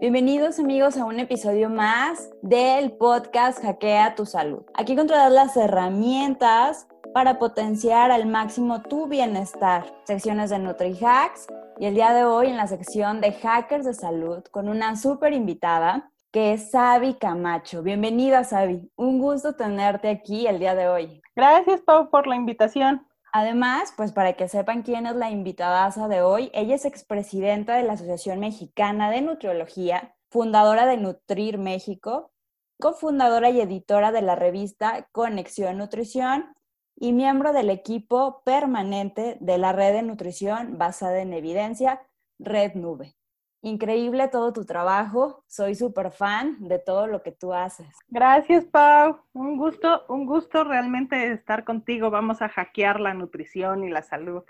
Bienvenidos amigos a un episodio más del podcast Hackea tu Salud. Aquí encontrarás las herramientas para potenciar al máximo tu bienestar. Secciones de NutriHacks y el día de hoy en la sección de Hackers de Salud con una súper invitada que es Sabi Camacho. Bienvenida Sabi, un gusto tenerte aquí el día de hoy. Gracias Pau por la invitación. Además, pues para que sepan quién es la invitada de hoy, ella es expresidenta de la Asociación Mexicana de Nutriología, fundadora de Nutrir México, cofundadora y editora de la revista Conexión Nutrición y miembro del equipo permanente de la red de nutrición basada en evidencia, Red Nube. Increíble todo tu trabajo. Soy súper fan de todo lo que tú haces. Gracias, Pau. Un gusto, un gusto realmente estar contigo. Vamos a hackear la nutrición y la salud.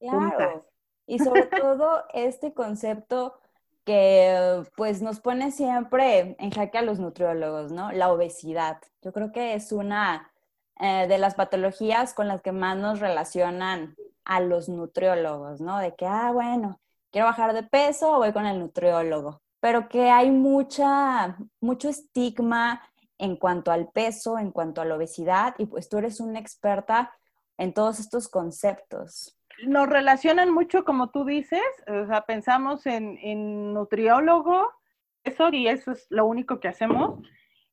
Claro. Y sobre todo este concepto que pues nos pone siempre en jaque a los nutriólogos, ¿no? La obesidad. Yo creo que es una eh, de las patologías con las que más nos relacionan a los nutriólogos, ¿no? De que, ah, bueno, quiero bajar de peso, voy con el nutriólogo. Pero que hay mucha, mucho estigma en cuanto al peso, en cuanto a la obesidad, y pues tú eres una experta en todos estos conceptos. Nos relacionan mucho, como tú dices, o sea, pensamos en, en nutriólogo, eso y eso es lo único que hacemos,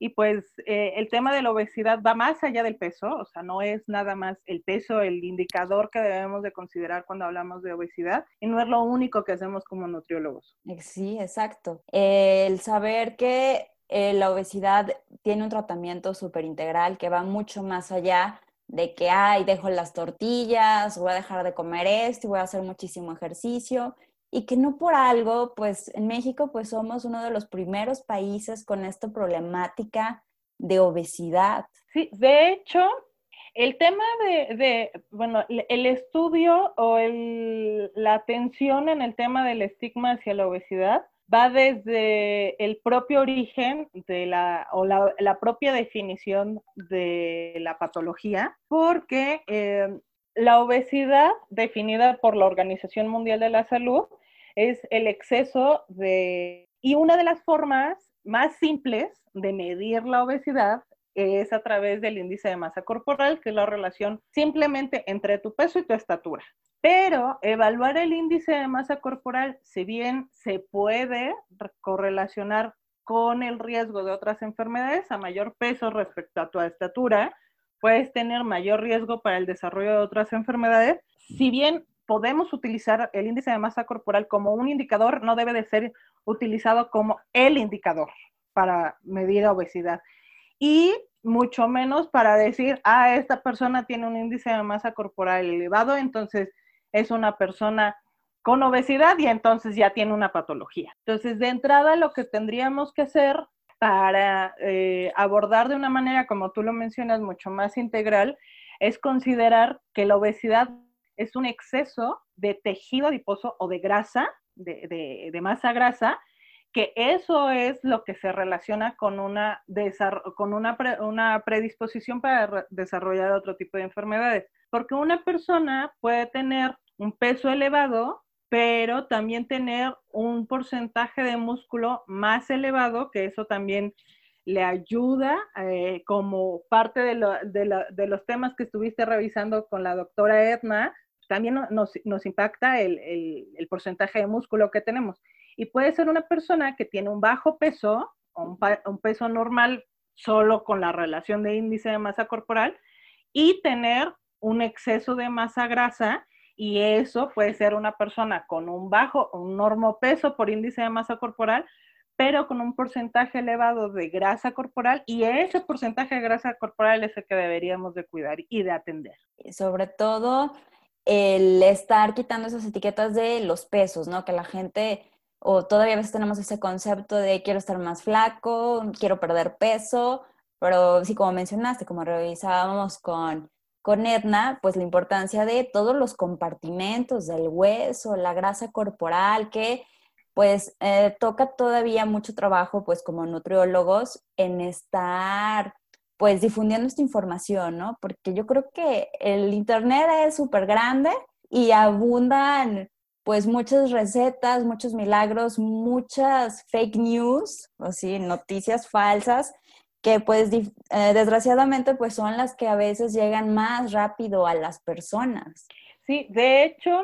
y pues eh, el tema de la obesidad va más allá del peso, o sea, no es nada más el peso el indicador que debemos de considerar cuando hablamos de obesidad y no es lo único que hacemos como nutriólogos. Sí, exacto. el saber que eh, la obesidad tiene un tratamiento súper integral que va mucho más allá de que, ay, dejo las tortillas, voy a dejar de comer esto y voy a hacer muchísimo ejercicio y que no por algo, pues en México pues somos uno de los primeros países con esta problemática de obesidad. Sí, de hecho, el tema de, bueno, el estudio o la atención en el tema del estigma hacia la obesidad va desde el propio origen de la, o la, propia definición de la patología, porque eh, la obesidad definida por la Organización Mundial de la Salud es el exceso de... Y una de las formas más simples de medir la obesidad es a través del índice de masa corporal, que es la relación simplemente entre tu peso y tu estatura. Pero evaluar el índice de masa corporal, si bien se puede correlacionar con el riesgo de otras enfermedades, a mayor peso respecto a tu estatura, puedes tener mayor riesgo para el desarrollo de otras enfermedades. Si bien podemos utilizar el índice de masa corporal como un indicador, no debe de ser utilizado como el indicador para medir obesidad. Y mucho menos para decir, ah, esta persona tiene un índice de masa corporal elevado, entonces es una persona con obesidad y entonces ya tiene una patología. Entonces, de entrada, lo que tendríamos que hacer para eh, abordar de una manera, como tú lo mencionas, mucho más integral, es considerar que la obesidad es un exceso de tejido adiposo o de grasa, de, masa grasa, que eso es lo que se relaciona con una, con una, una predisposición para desarrollar otro tipo de enfermedades. Porque una persona puede tener un peso elevado pero también tener un porcentaje de músculo más elevado, que eso también le ayuda eh, como parte de, los temas que estuviste revisando con la doctora Edna, también nos, impacta el, porcentaje de músculo que tenemos. Y puede ser una persona que tiene un bajo peso, o un peso normal solo con la relación de índice de masa corporal, y tener un exceso de masa grasa y eso puede ser una persona con un bajo, un normo peso por índice de masa corporal, pero con un porcentaje elevado de grasa corporal y ese porcentaje de grasa corporal es el que deberíamos de cuidar y de atender. sobre todo el estar quitando esas etiquetas de los pesos, ¿no? Que la gente, o todavía a veces tenemos ese concepto de quiero estar más flaco, quiero perder peso, pero sí, como mencionaste, como revisábamos con con Edna, pues la importancia de todos los compartimentos del hueso, la grasa corporal, que pues eh, toca todavía mucho trabajo, pues como nutriólogos, en estar pues difundiendo esta información, ¿no? Porque yo creo que el Internet es súper grande y abundan pues muchas recetas, muchos milagros, muchas fake news, o sí, noticias falsas que pues eh, desgraciadamente pues son las que a veces llegan más rápido a las personas. Sí, de hecho,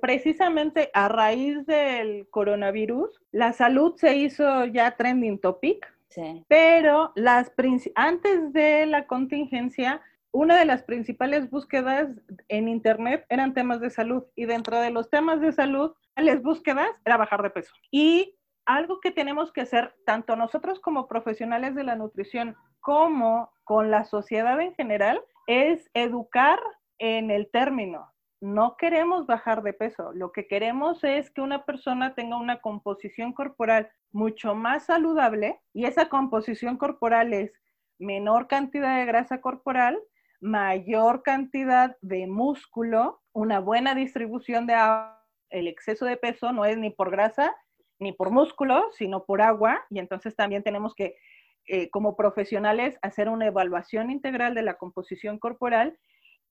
precisamente a raíz del coronavirus, la salud se hizo ya trending topic, sí. pero las antes de la contingencia, una de las principales búsquedas en Internet eran temas de salud y dentro de los temas de salud, las búsquedas era bajar de peso. Y algo que tenemos que hacer, tanto nosotros como profesionales de la nutrición, como con la sociedad en general, es educar en el término. No queremos bajar de peso, lo que queremos es que una persona tenga una composición corporal mucho más saludable y esa composición corporal es menor cantidad de grasa corporal, mayor cantidad de músculo, una buena distribución de agua. El exceso de peso no es ni por grasa ni por músculo, sino por agua. Y entonces también tenemos que, eh, como profesionales, hacer una evaluación integral de la composición corporal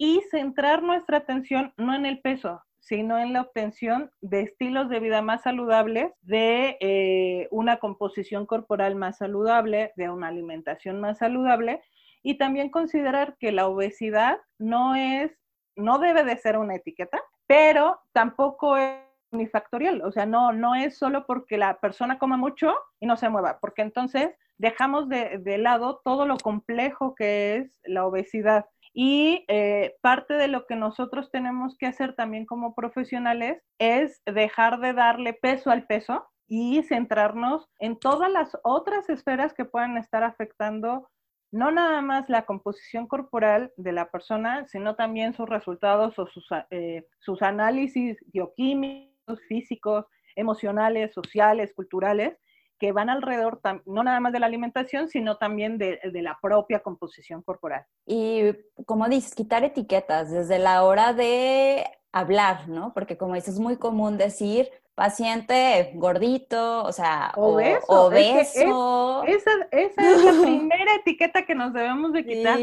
y centrar nuestra atención no en el peso, sino en la obtención de estilos de vida más saludables, de eh, una composición corporal más saludable, de una alimentación más saludable y también considerar que la obesidad no es, no debe de ser una etiqueta, pero tampoco es unifactorial, o sea, no, no es solo porque la persona coma mucho y no se mueva, porque entonces dejamos de, de lado todo lo complejo que es la obesidad. Y eh, parte de lo que nosotros tenemos que hacer también como profesionales es dejar de darle peso al peso y centrarnos en todas las otras esferas que puedan estar afectando no nada más la composición corporal de la persona, sino también sus resultados o sus, eh, sus análisis bioquímicos, físicos, emocionales, sociales, culturales, que van alrededor no nada más de la alimentación, sino también de, de, la propia composición corporal. Y como dices, quitar etiquetas desde la hora de hablar, ¿no? Porque como dices, es muy común decir, paciente gordito, o sea, obeso. esa, es la primera etiqueta que nos debemos de quitar.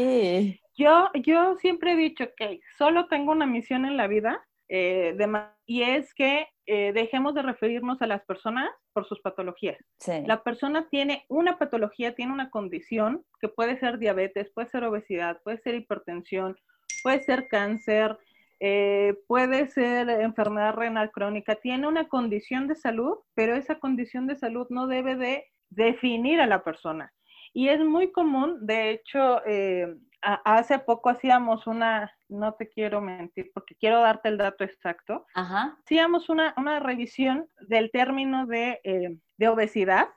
Yo, yo siempre he dicho que solo tengo una misión en la vida eh, y es que eh, dejemos de referirnos a las personas por sus patologías. La persona tiene una patología, tiene una condición que puede ser diabetes, puede ser obesidad, puede ser hipertensión, puede ser cáncer, eh, puede ser enfermedad renal crónica, tiene una condición de salud, pero esa condición de salud no debe de definir a la persona. Y es muy común, de hecho, eh, hace poco hacíamos una, no te quiero mentir porque quiero darte el dato exacto, hacíamos una, revisión del término de, eh, obesidad.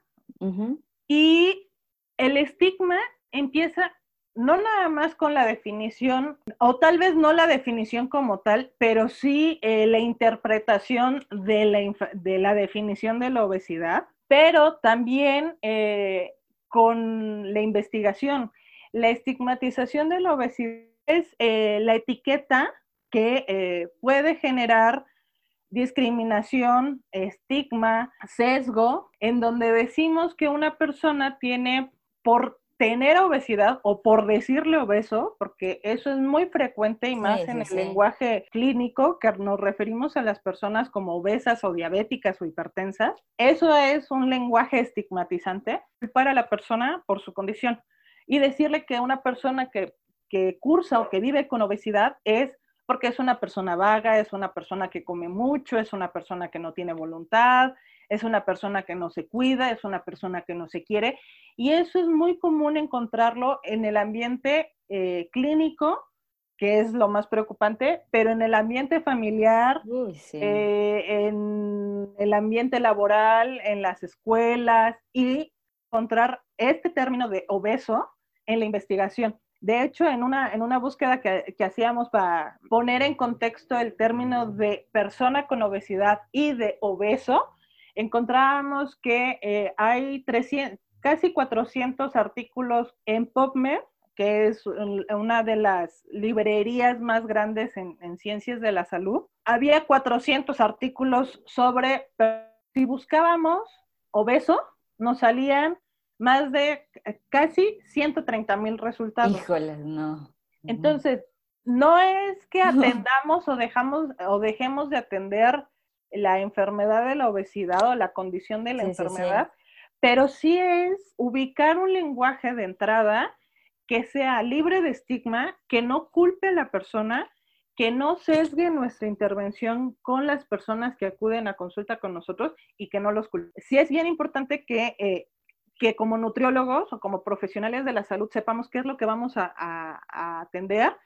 Y el estigma empieza no nada más con la definición, o tal vez no la definición como tal, pero sí eh, la interpretación de la, de la, definición de la obesidad, pero también eh, con la investigación. La estigmatización de la obesidad es eh, la etiqueta que puede generar discriminación, estigma, sesgo, en donde decimos que una persona tiene por tener obesidad o por decirle obeso, porque eso es muy frecuente y más en el lenguaje clínico, que nos referimos a las personas como obesas o diabéticas o hipertensas, eso es un lenguaje estigmatizante para la persona por su condición. Y decirle que una persona que, que cursa o que vive con obesidad es porque es una persona vaga, es una persona que come mucho, es una persona que no tiene voluntad, es una persona que no se cuida, es una persona que no se quiere. Y eso es muy común encontrarlo en el ambiente eh, clínico, que es lo más preocupante, pero en el ambiente familiar, eh, en el ambiente laboral, en las escuelas y encontrar este término de obeso en la investigación. De hecho, en una, en una búsqueda que, que, hacíamos para poner en contexto el término de persona con obesidad y de obeso, encontrábamos que eh, hay 300, casi 400 artículos en PubMed, que es una de las librerías más grandes en, ciencias de la salud. Había 400 artículos sobre, si buscábamos obeso, nos salían más de casi 130 mil resultados. Híjole, no. Entonces, no es que atendamos o, dejamos, o dejemos de atender la enfermedad de la obesidad o la condición de la enfermedad, pero sí es ubicar un lenguaje de entrada que sea libre de estigma, que no culpe a la persona, que no sesgue nuestra intervención con las personas que acuden a consulta con nosotros y que no los culpe. Sí es bien importante que, eh, que como nutriólogos o como profesionales de la salud sepamos qué es lo que vamos a, a atender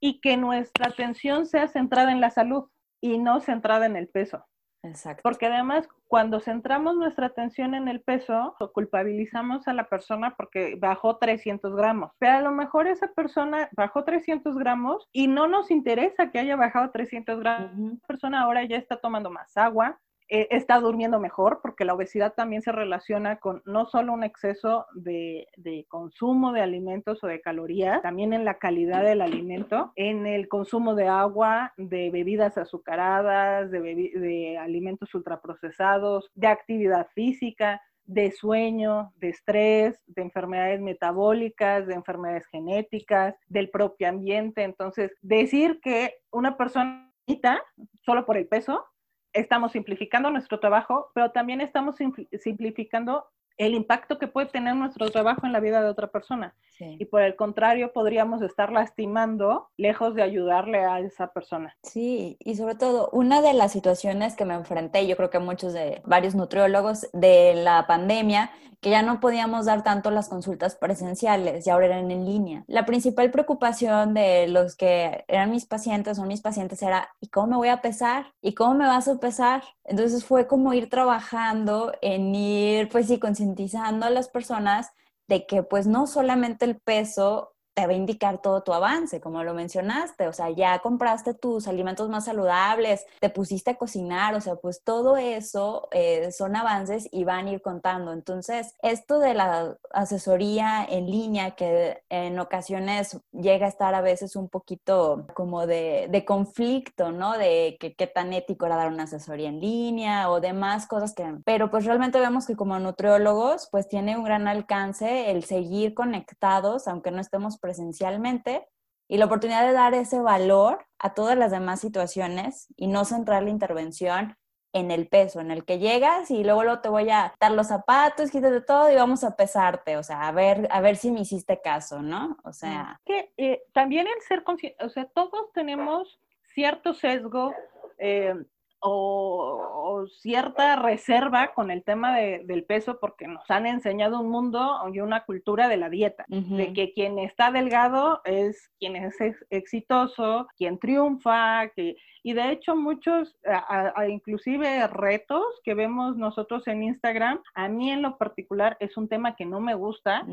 y que nuestra atención sea centrada en la salud y no centrada en el peso. Exacto. Porque además, cuando centramos nuestra atención en el peso, culpabilizamos a la persona porque bajó 300 gramos. Pero a lo mejor esa persona bajó 300 gramos y no nos interesa que haya bajado 300 gramos. La persona ahora ya está tomando más agua, eh, está durmiendo mejor, porque la obesidad también se relaciona con no solo un exceso de, consumo de alimentos o de calorías, también en la calidad del alimento, en el consumo de agua, de bebidas azucaradas, de, de alimentos ultraprocesados, de actividad física de sueño, de estrés, de enfermedades metabólicas, de enfermedades genéticas, del propio ambiente. Entonces, decir que una persona solo por el peso estamos simplificando nuestro trabajo, pero también estamos simplificando el impacto que puede tener nuestro trabajo en la vida de otra persona. Y por el contrario, podríamos estar lastimando lejos de ayudarle a esa persona. Sí, y sobre todo, una de las situaciones que me enfrenté, yo creo que muchos de varios nutriólogos de la pandemia, que ya no podíamos dar tanto las consultas presenciales y ahora eran en línea. La principal preocupación de los que eran mis pacientes, son mis pacientes, era, ¿y cómo me voy a pesar? ¿Y cómo me vas a pesar? Entonces fue como ir trabajando en ir, pues sí, concientizando a las personas de que pues no solamente el peso te va a indicar todo tu avance, como lo mencionaste, o sea, ya compraste tus alimentos más saludables, te pusiste a cocinar, o sea, pues todo eso eh, son avances y van a ir contando. Entonces, esto de la asesoría en línea, que en ocasiones llega a estar a veces un poquito como de, conflicto, ¿no? De que qué tan ético era dar una asesoría en línea o demás cosas que... Pero pues realmente vemos que como nutriólogos, pues tiene un gran alcance el seguir conectados, aunque no estemos presencialmente y la oportunidad de dar ese valor a todas las demás situaciones y no centrar la intervención en el peso, en el que llegas y luego, luego te voy a dar los zapatos, quítate todo y vamos a pesarte, o sea, a ver, a ver si me hiciste caso, ¿no? O sea... Que eh, también el ser consciente, o sea, todos tenemos cierto sesgo eh, o, cierta reserva con el tema del peso porque nos han enseñado un mundo y una cultura de la dieta, de que quien está delgado es quien es exitoso, quien triunfa, que, y de hecho muchos, inclusive retos que vemos nosotros en Instagram, a mí en lo particular es un tema que no me gusta,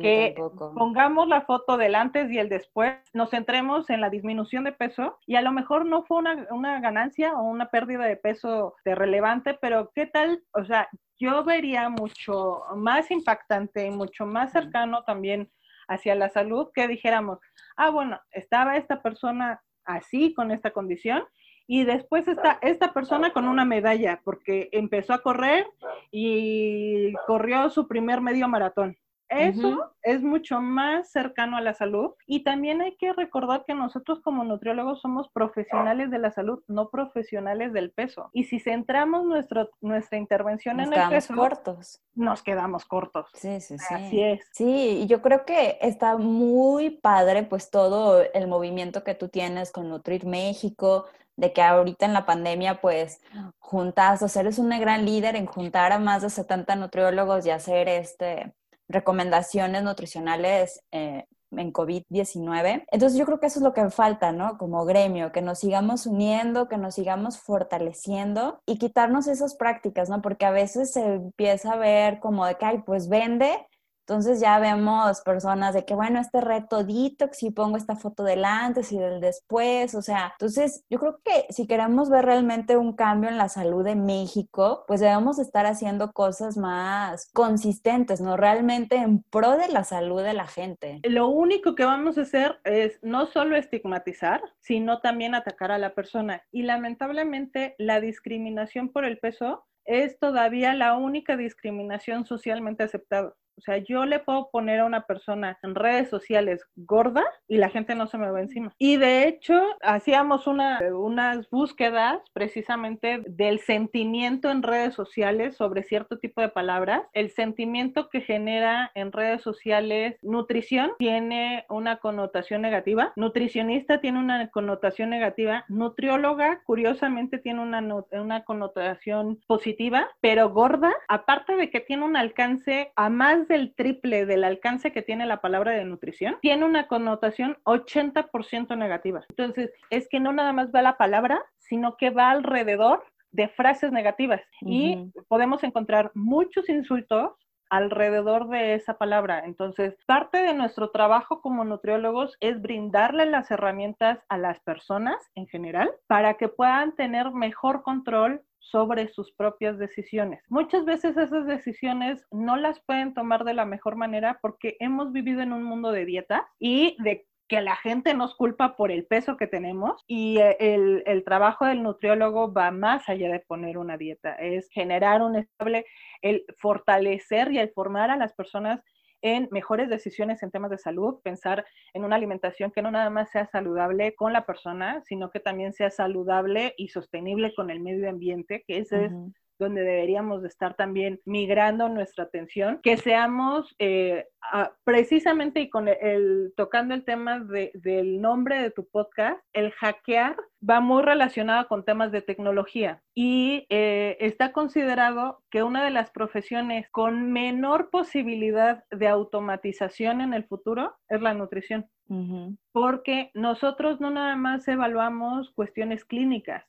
que pongamos la foto del antes y el después, nos centremos en la disminución de peso y a lo mejor no fue una, una ganancia o una pérdida de peso de relevante, pero ¿qué tal? O sea, yo vería mucho más impactante y mucho más cercano también hacia la salud que dijéramos, ah, bueno, estaba esta persona así, con esta condición, y después está esta persona con una medalla, porque empezó a correr y corrió su primer medio maratón. Eso es mucho más cercano a la salud y también hay que recordar que nosotros como nutriólogos somos profesionales de la salud, no profesionales del peso. Y si centramos nuestro, nuestra intervención en el peso, cortos. nos quedamos cortos. Sí, sí, sí. Así es. Sí, y yo creo que está muy padre pues todo el movimiento que tú tienes con Nutrir México, de que ahorita en la pandemia pues juntas, o sea, eres una gran líder en juntar a más de 70 nutriólogos y hacer este recomendaciones nutricionales eh, en COVID-19. Entonces yo creo que eso es lo que falta, ¿no? Como gremio, que nos sigamos uniendo, que nos sigamos fortaleciendo y quitarnos esas prácticas, ¿no? Porque a veces se empieza a ver como de que, ay, pues vende, entonces ya vemos personas de que, bueno, este reto detox, si pongo esta foto del antes y del después, o sea, entonces yo creo que si queremos ver realmente un cambio en la salud de México, pues debemos estar haciendo cosas más consistentes, ¿no? Realmente en pro de la salud de la gente. Lo único que vamos a hacer es no solo estigmatizar, sino también atacar a la persona. Y lamentablemente la discriminación por el peso es todavía la única discriminación socialmente aceptada. O sea, yo le puedo poner a una persona en redes sociales gorda y la gente no se me va encima. Y de hecho, hacíamos una, unas búsquedas precisamente del sentimiento en redes sociales sobre cierto tipo de palabras. El sentimiento que genera en redes sociales nutrición tiene una connotación negativa, nutricionista tiene una connotación negativa, nutrióloga curiosamente tiene una, una connotación positiva, pero gorda, aparte de que tiene un alcance a más del triple del alcance que tiene la palabra de nutrición, tiene una connotación 80% negativa. Entonces, es que no nada más va la palabra, sino que va alrededor de frases negativas y podemos encontrar muchos insultos alrededor de esa palabra. Entonces, parte de nuestro trabajo como nutriólogos es brindarle las herramientas a las personas en general para que puedan tener mejor control sobre sus propias decisiones. Muchas veces esas decisiones no las pueden tomar de la mejor manera porque hemos vivido en un mundo de dieta y de que la gente nos culpa por el peso que tenemos y eh, el, el, trabajo del nutriólogo va más allá de poner una dieta, es generar un estable, el fortalecer y el formar a las personas en mejores decisiones en temas de salud, pensar en una alimentación que no nada más sea saludable con la persona, sino que también sea saludable y sostenible con el medio ambiente, que ese es donde deberíamos de estar también migrando nuestra atención, que seamos eh, precisamente y con el, tocando el tema del nombre de tu podcast, el hackear va muy relacionado con temas de tecnología y eh, está considerado que una de las profesiones con menor posibilidad de automatización en el futuro es la nutrición. Porque nosotros no nada más evaluamos cuestiones clínicas,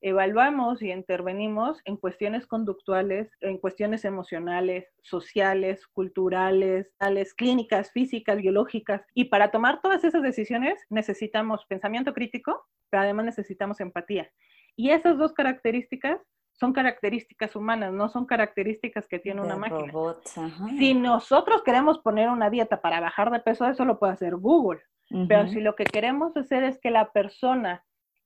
evaluamos y intervenimos en cuestiones conductuales, en cuestiones emocionales, sociales, culturales, tales, clínicas, físicas, biológicas. Y para tomar todas esas decisiones necesitamos pensamiento crítico, pero además necesitamos empatía. Y esas dos características son características humanas, no son características que tiene una máquina. Si nosotros queremos poner una dieta para bajar de peso, eso lo puede hacer Google. Pero si lo que queremos hacer es que la persona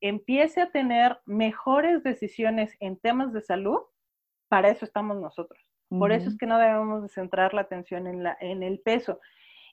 empiece a tener mejores decisiones en temas de salud, para eso estamos nosotros. Por eso es que no debemos de centrar la atención en, la, en el peso.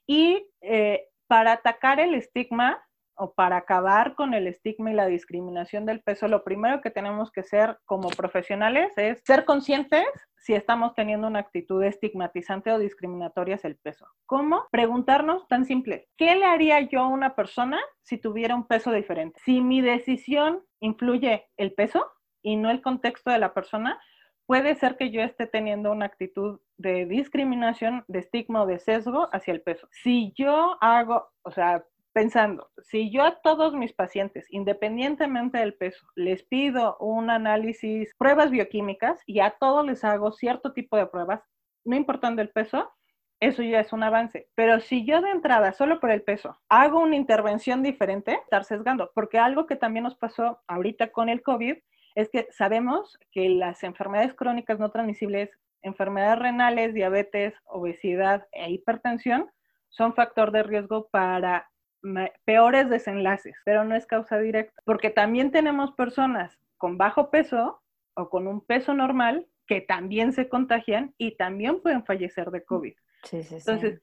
Y eh, para atacar el estigma, o para acabar con el estigma y la discriminación del peso, lo primero que tenemos que ser como profesionales es ser conscientes si estamos teniendo una actitud estigmatizante o discriminatoria hacia el peso. ¿Cómo? Preguntarnos tan simple, ¿qué le haría yo a una persona si tuviera un peso diferente? Si mi decisión influye el peso y no el contexto de la persona, puede ser que yo esté teniendo una actitud de discriminación, de estigma o de sesgo hacia el peso. Si yo hago, o sea, pensando, si yo a todos mis pacientes, independientemente del peso, les pido un análisis, pruebas bioquímicas y a todos les hago cierto tipo de pruebas, no importando el peso, eso ya es un avance. Pero si yo de entrada, solo por el peso, hago una intervención diferente, estar sesgando, porque algo que también nos pasó ahorita con el COVID es que sabemos que las enfermedades crónicas no transmisibles, enfermedades renales, diabetes, obesidad e hipertensión, son factor de riesgo para peores desenlaces, pero no es causa directa, porque también tenemos personas con bajo peso o con un peso normal que también se contagian y también pueden fallecer de COVID. Entonces,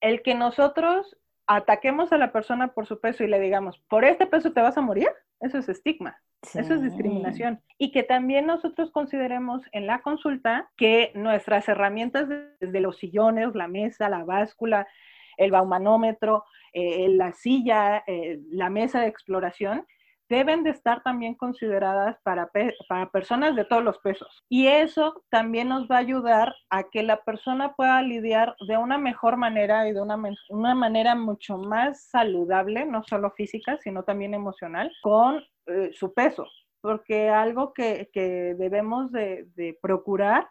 el que nosotros ataquemos a la persona por su peso y le digamos, por este peso te vas a morir, eso es estigma, eso es discriminación. Y que también nosotros consideremos en la consulta que nuestras herramientas desde los sillones, la mesa, la báscula, el baumanómetro, eh, la silla, eh, la mesa de exploración, deben de estar también consideradas para, para personas de todos los pesos. Y eso también nos va a ayudar a que la persona pueda lidiar de una mejor manera y de una, una manera mucho más saludable, no solo física, sino también emocional, con eh, su peso. Porque algo que, que debemos de, de procurar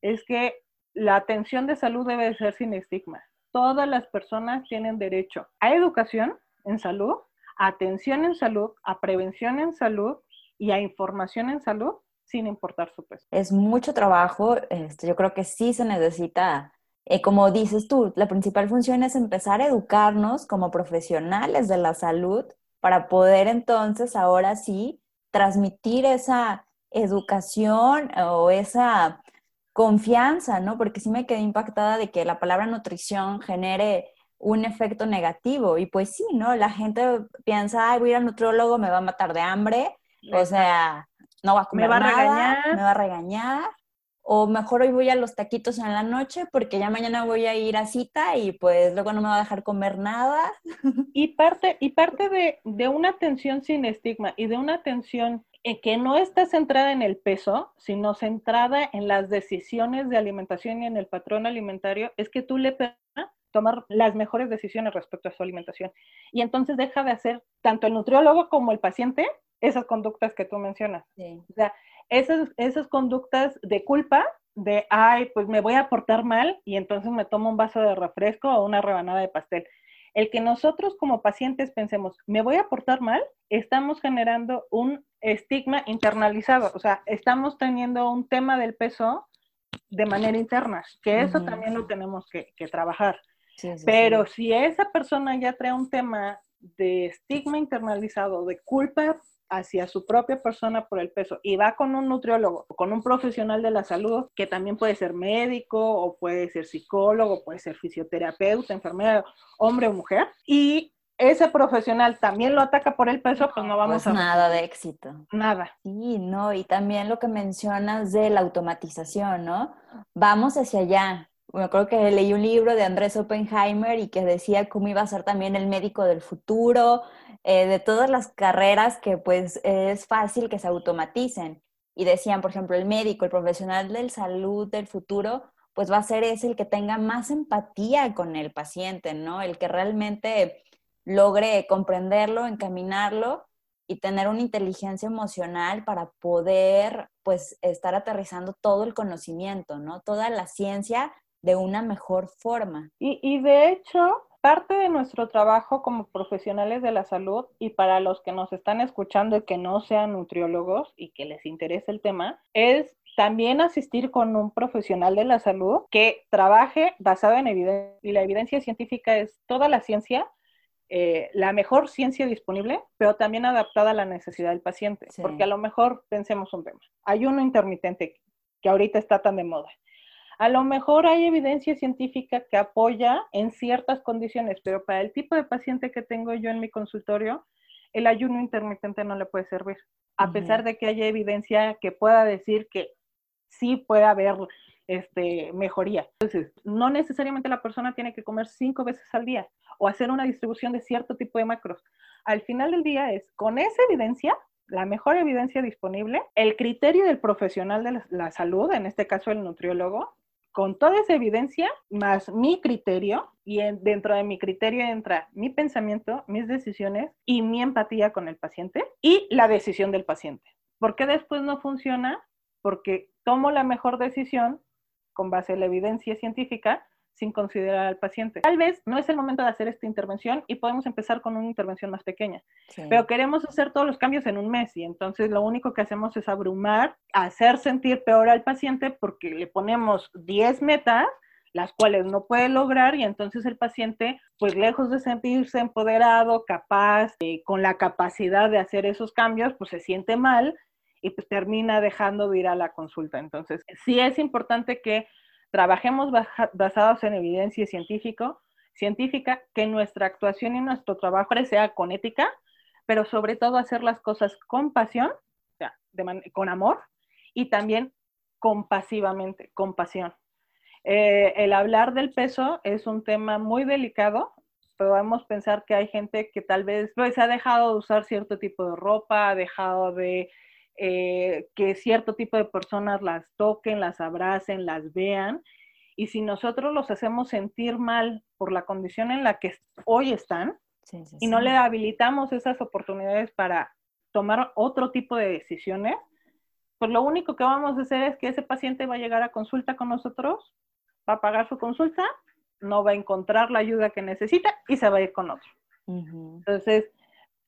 es que la atención de salud debe de ser sin estigma todas las personas tienen derecho a educación en salud, a atención en salud, a prevención en salud y a información en salud sin importar su peso. Es mucho trabajo, este, yo creo que sí se necesita, eh, como dices tú, la principal función es empezar a educarnos como profesionales de la salud para poder entonces ahora sí transmitir esa educación o esa confianza, ¿no? Porque sí me quedé impactada de que la palabra nutrición genere un efecto negativo. Y pues sí, ¿no? La gente piensa, ay, voy al nutriólogo, me va a matar de hambre. O sea, no va a comer me va nada, a regañar. me va a regañar. O mejor hoy voy a los taquitos en la noche porque ya mañana voy a ir a cita y pues luego no me va a dejar comer nada. Y parte, y parte de, de una atención sin estigma y de una atención en que no está centrada en el peso, sino centrada en las decisiones de alimentación y en el patrón alimentario, es que tú le tomar las mejores decisiones respecto a su alimentación. Y entonces deja de hacer tanto el nutriólogo como el paciente esas conductas que tú mencionas. Sí. O sea, esas, esas conductas de culpa, de, ay, pues me voy a portar mal y entonces me tomo un vaso de refresco o una rebanada de pastel. El que nosotros como pacientes pensemos, me voy a portar mal, estamos generando un estigma internalizado, o sea, estamos teniendo un tema del peso de manera interna, que eso también lo tenemos que, que trabajar. Sí, sí, Pero sí. si esa persona ya trae un tema de estigma internalizado, de culpa hacia su propia persona por el peso y va con un nutriólogo o con un profesional de la salud, que también puede ser médico o puede ser psicólogo, puede ser fisioterapeuta, enfermera, hombre o mujer, y ese profesional también lo ataca por el peso, pues no vamos Pues a nada de éxito. nada. Sí, no, y también lo que mencionas de la automatización, ¿no? Vamos hacia allá. Me acuerdo que leí un libro de Andrés Oppenheimer y que decía cómo iba a ser también el médico del futuro, eh, de todas las carreras que pues es fácil que se automaticen. Y decían, por ejemplo, el médico, el profesional de salud del futuro, pues va a ser ese el que tenga más empatía con el paciente, ¿no? El que realmente logre comprenderlo, encaminarlo y tener una inteligencia emocional para poder pues estar aterrizando todo el conocimiento, ¿no? Toda la ciencia de una mejor forma. Y, y de hecho, parte de nuestro trabajo como profesionales de la salud y para los que nos están escuchando y que no sean nutriólogos y que les interese el tema, es también asistir con un profesional de la salud que trabaje basado en evidencia. Y la evidencia científica es toda la ciencia, eh, la mejor ciencia disponible, pero también adaptada a la necesidad del paciente. Sí. Porque a lo mejor pensemos un tema. Ayuno intermitente, que ahorita está tan de moda. A lo mejor hay evidencia científica que apoya en ciertas condiciones, pero para el tipo de paciente que tengo yo en mi consultorio, el ayuno intermitente no le puede servir, a pesar de que haya evidencia que pueda decir que sí puede haber este, mejoría. Entonces, no necesariamente la persona tiene que comer cinco veces al día o hacer una distribución de cierto tipo de macros. Al final del día es, con esa evidencia, la mejor evidencia disponible, el criterio del profesional de la, la salud, en este caso el nutriólogo, con toda esa evidencia, más mi criterio, y en- dentro de mi criterio entra mi pensamiento, mis decisiones y mi empatía con el paciente y la decisión del paciente. ¿Por qué después no funciona? Porque tomo la mejor decisión con base en la evidencia científica sin considerar al paciente. Tal vez no es el momento de hacer esta intervención y podemos empezar con una intervención más pequeña Sí. pero queremos hacer todos los cambios en un mes y entonces lo único que hacemos es abrumar, hacer sentir peor al paciente porque le ponemos 10 metas, las cuales no puede lograr y entonces el paciente, pues lejos de sentirse empoderado, capaz, eh, con la capacidad de hacer esos cambios, pues se siente mal y pues termina dejando de ir a la consulta. Entonces, sí es importante que trabajemos basados en evidencia científico, científica, que nuestra actuación y nuestro trabajo sea con ética, pero sobre todo hacer las cosas con pasión, o sea, con amor y también compasivamente, con pasión. Eh, el hablar del peso es un tema muy delicado. Podemos pensar que hay gente que tal vez pues, ha dejado de usar cierto tipo de ropa, ha dejado de eh, que cierto tipo de personas las toquen, las abracen, las vean. Y si nosotros los hacemos sentir mal por la condición en la que hoy están, Sí, sí, y no sí. le habilitamos esas oportunidades para tomar otro tipo de decisiones, pues lo único que vamos a hacer es que ese paciente va a llegar a consulta con nosotros, va a pagar su consulta, no va a encontrar la ayuda que necesita y se va a ir con otro. Entonces,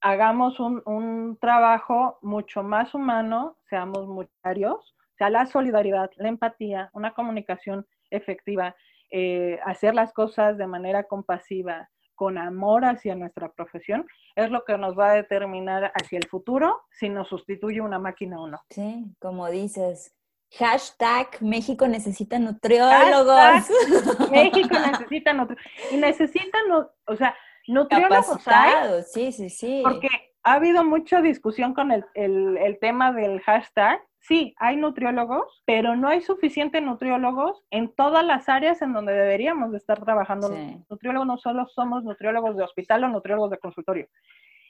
hagamos un, un trabajo mucho más humano, seamos mucharios, o sea, la solidaridad, la empatía, una comunicación efectiva, eh, hacer las cosas de manera compasiva, con amor hacia nuestra profesión, es lo que nos va a determinar hacia el futuro si nos sustituye una máquina o no. Sí, como dices, Hashtag México necesita nutriólogos. México necesita nutriólogos. Y necesitan, o sea, nutriólogos hay. Sí, sí, sí. Porque ha habido mucha discusión con el, el, tema del hashtag. Sí, hay nutriólogos, pero no hay suficientes nutriólogos en todas las áreas en donde deberíamos de estar trabajando. Nutriólogos no solo somos nutriólogos de hospital o nutriólogos de consultorio.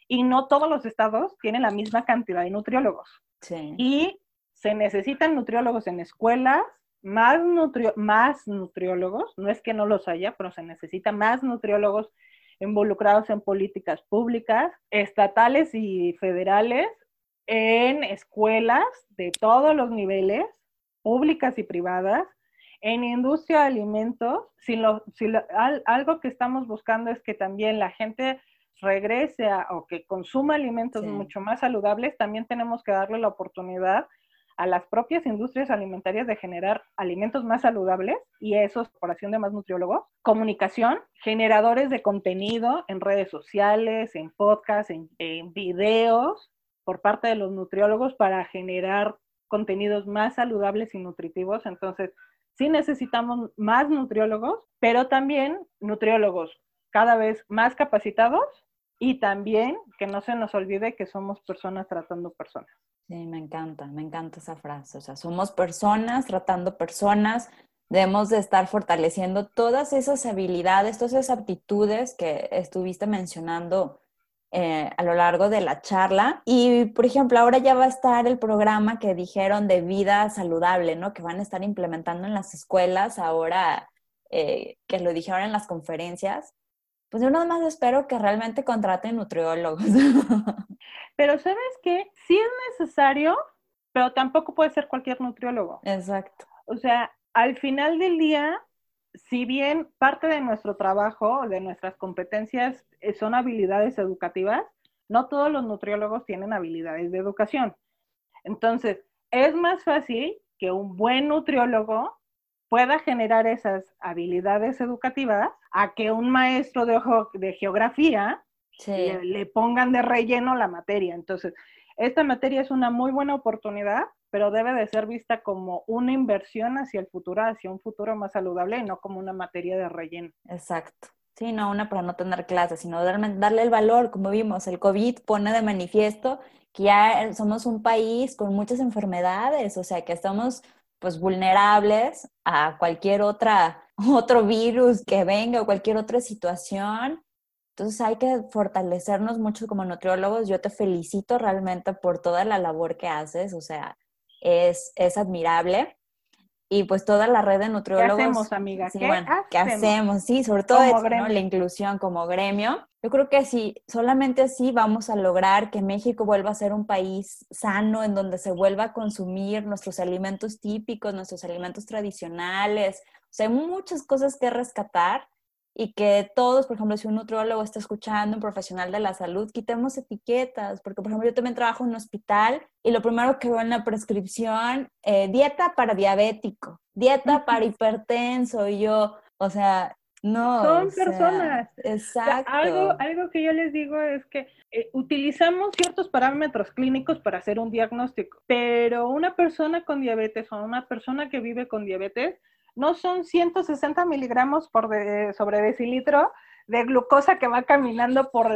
Y no todos los estados tienen la misma cantidad de nutriólogos. Sí. Y se necesitan nutriólogos en escuelas, más, más nutriólogos, no es que no los haya, pero se necesita más nutriólogos involucrados en políticas públicas, estatales y federales, en escuelas de todos los niveles, públicas y privadas, en industria de alimentos. Si algo que estamos buscando es que también la gente regrese o que consuma alimentos mucho más saludables, también tenemos que darle la oportunidad a las propias industrias alimentarias de generar alimentos más saludables y eso es operación de más nutriólogos, comunicación, generadores de contenido en redes sociales, en podcasts, en, en videos por parte de los nutriólogos para generar contenidos más saludables y nutritivos. Entonces, sí necesitamos más nutriólogos, pero también nutriólogos cada vez más capacitados y también que no se nos olvide que somos personas tratando personas. Sí, me encanta, me encanta esa frase. O sea, somos personas tratando personas, debemos de estar fortaleciendo todas esas habilidades, todas esas aptitudes que estuviste mencionando eh, a lo largo de la charla. Y, por ejemplo, ahora ya va a estar el programa que dijeron de vida saludable, ¿no? Que van a estar implementando en las escuelas ahora, eh, que lo dijeron en las conferencias. Pues yo nada más espero que realmente contraten nutriólogos. Pero sabes que sí es necesario, pero tampoco puede ser cualquier nutriólogo. Exacto. O sea, al final del día, si bien parte de nuestro trabajo, de nuestras competencias eh, son habilidades educativas, no todos los nutriólogos tienen habilidades de educación. Entonces, es más fácil que un buen nutriólogo pueda generar esas habilidades educativas a que un maestro de, de geografía le, pongan de relleno la materia. Entonces, esta materia es una muy buena oportunidad, pero debe de ser vista como una inversión hacia el futuro, hacia un futuro más saludable y no como una materia de relleno. Exacto. Sí, no una para no tener clases, sino darle el valor, como vimos, el COVID pone de manifiesto que ya somos un país con muchas enfermedades, o sea, que estamos pues vulnerables a cualquier otra otro virus que venga o cualquier otra situación entonces hay que fortalecernos mucho como nutriólogos. Yo te felicito realmente por toda la labor que haces, o sea, es, es admirable. Y pues toda la red de nutriólogos. ¿Qué hacemos, amiga? ¿Qué, ¿qué hacemos? Sí, sobre todo la inclusión como gremio. Yo creo que sí, solamente así vamos a lograr que México vuelva a ser un país sano, en donde se vuelva a consumir nuestros alimentos típicos, nuestros alimentos tradicionales. O sea, hay muchas cosas que rescatar y que todos, por ejemplo, si un nutriólogo está escuchando, un profesional de la salud, quitemos etiquetas, porque, por ejemplo, yo también trabajo en un hospital y lo primero que veo en la prescripción, eh, dieta para diabético, dieta para hipertenso, y yo, o sea, no. Son personas. exacto. algo, algo que yo les digo es que eh, utilizamos ciertos parámetros clínicos para hacer un diagnóstico, pero una persona con diabetes o una persona que vive con diabetes, no son 160 miligramos por sobre decilitro de glucosa que va caminando por,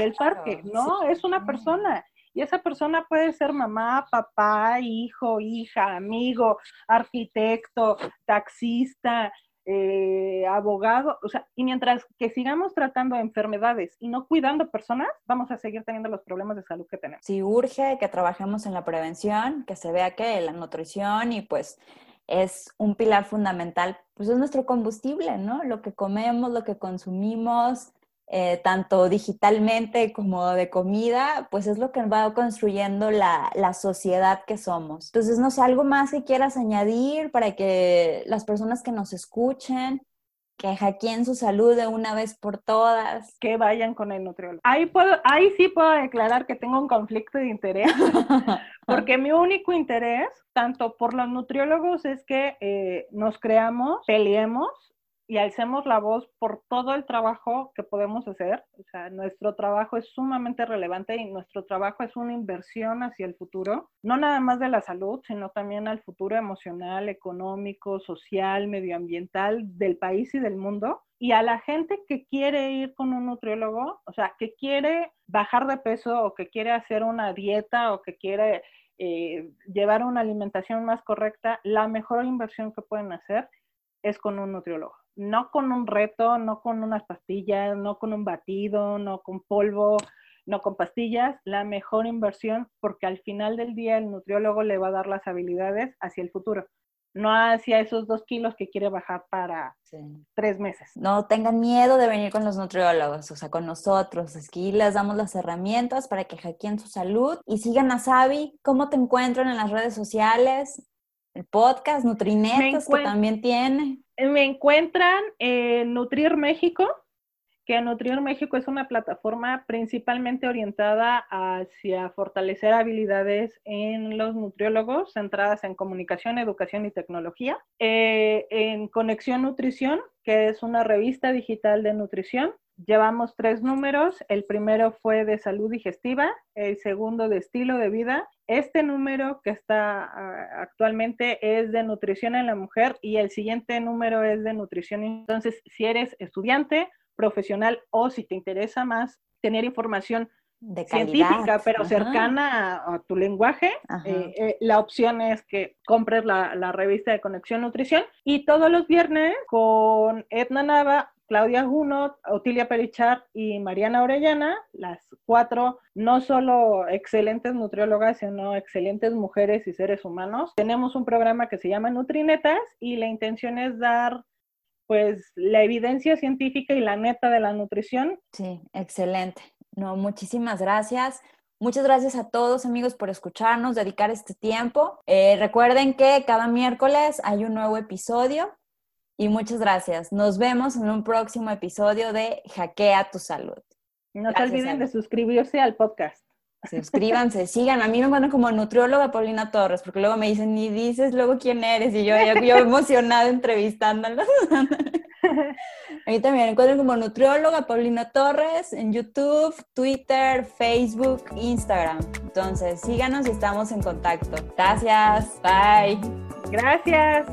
el parque, ¿no? Es una persona. Y esa persona puede ser mamá, papá, hijo, hija, amigo, arquitecto, taxista, eh, abogado, o sea, y mientras que sigamos tratando enfermedades y no cuidando personas, vamos a seguir teniendo los problemas de salud que tenemos. Sí, urge que trabajemos en la prevención, que se vea que la nutrición y pues es un pilar fundamental, pues es nuestro combustible, ¿no? Lo que comemos, lo que consumimos, eh, tanto digitalmente como de comida, pues es lo que va construyendo la, la, sociedad que somos. Entonces, no sé, algo más que quieras añadir para que las personas que nos escuchen que hackeen su salud de una vez por todas. Que vayan con el nutriólogo. Ahí, puedo, ahí sí puedo declarar que tengo un conflicto de interés, porque mi único interés, tanto por los nutriólogos, es que eh, nos creamos, peleemos y alcemos la voz por todo el trabajo que podemos hacer. O sea, nuestro trabajo es sumamente relevante y nuestro trabajo es una inversión hacia el futuro, no nada más de la salud, sino también al futuro emocional, económico, social, medioambiental del país y del mundo. Y a la gente que quiere ir con un nutriólogo, o sea, que quiere bajar de peso o que quiere hacer una dieta o que quiere eh, llevar una alimentación más correcta, la mejor inversión que pueden hacer es con un nutriólogo no con un reto, no con unas pastillas, no con un batido, no con polvo, no con pastillas, la mejor inversión porque al final del día el nutriólogo le va a dar las habilidades hacia el futuro, no hacia esos dos kilos que quiere bajar para tres meses. No tengan miedo de venir con los nutriólogos, o sea, con nosotros. Aquí les damos las herramientas para que hackeen su salud y sigan a Sabi. ¿Cómo te encuentran en las redes sociales? El podcast, Nutrinetos, que también tiene me encuentran en Nutrir México, que Nutrir México es una plataforma principalmente orientada hacia fortalecer habilidades en los nutriólogos, centradas en comunicación, educación y tecnología. Eh, en Conexión Nutrición, que es una revista digital de nutrición, llevamos tres números. El primero fue de salud digestiva, el segundo de estilo de vida. Este número que está ah, actualmente es de nutrición en la mujer y el siguiente número es de nutrición. Entonces, si eres estudiante, profesional o si te interesa más tener información científica, pero cercana a, tu lenguaje, eh, eh, la opción es que compres la, la, revista de Conexión Nutrición y todos los viernes con Edna Nava Claudia Junot, Otilia Perichar y Mariana Orellana, las cuatro no solo excelentes nutriólogas, sino excelentes mujeres y seres humanos. Tenemos un programa que se llama Nutrinetas y la intención es dar pues la evidencia científica y la neta de la nutrición. Sí, excelente. No, muchísimas gracias. Muchas gracias a todos amigos por escucharnos, dedicar este tiempo. Eh, recuerden que cada miércoles hay un nuevo episodio y muchas gracias. Nos vemos en un próximo episodio de Hackea tu Salud. No se olviden de suscribirse al podcast. Suscríbanse, sigan. A mí me encuentran como nutrióloga Paulina Torres, porque luego me dicen, ni dices luego quién eres. Y yo, yo, yo emocionada entrevistándolos. A mí también me encuentran como nutrióloga Paulina Torres en YouTube, Twitter, Facebook, Instagram. Entonces, síganos y estamos en contacto. Gracias. Bye. Gracias.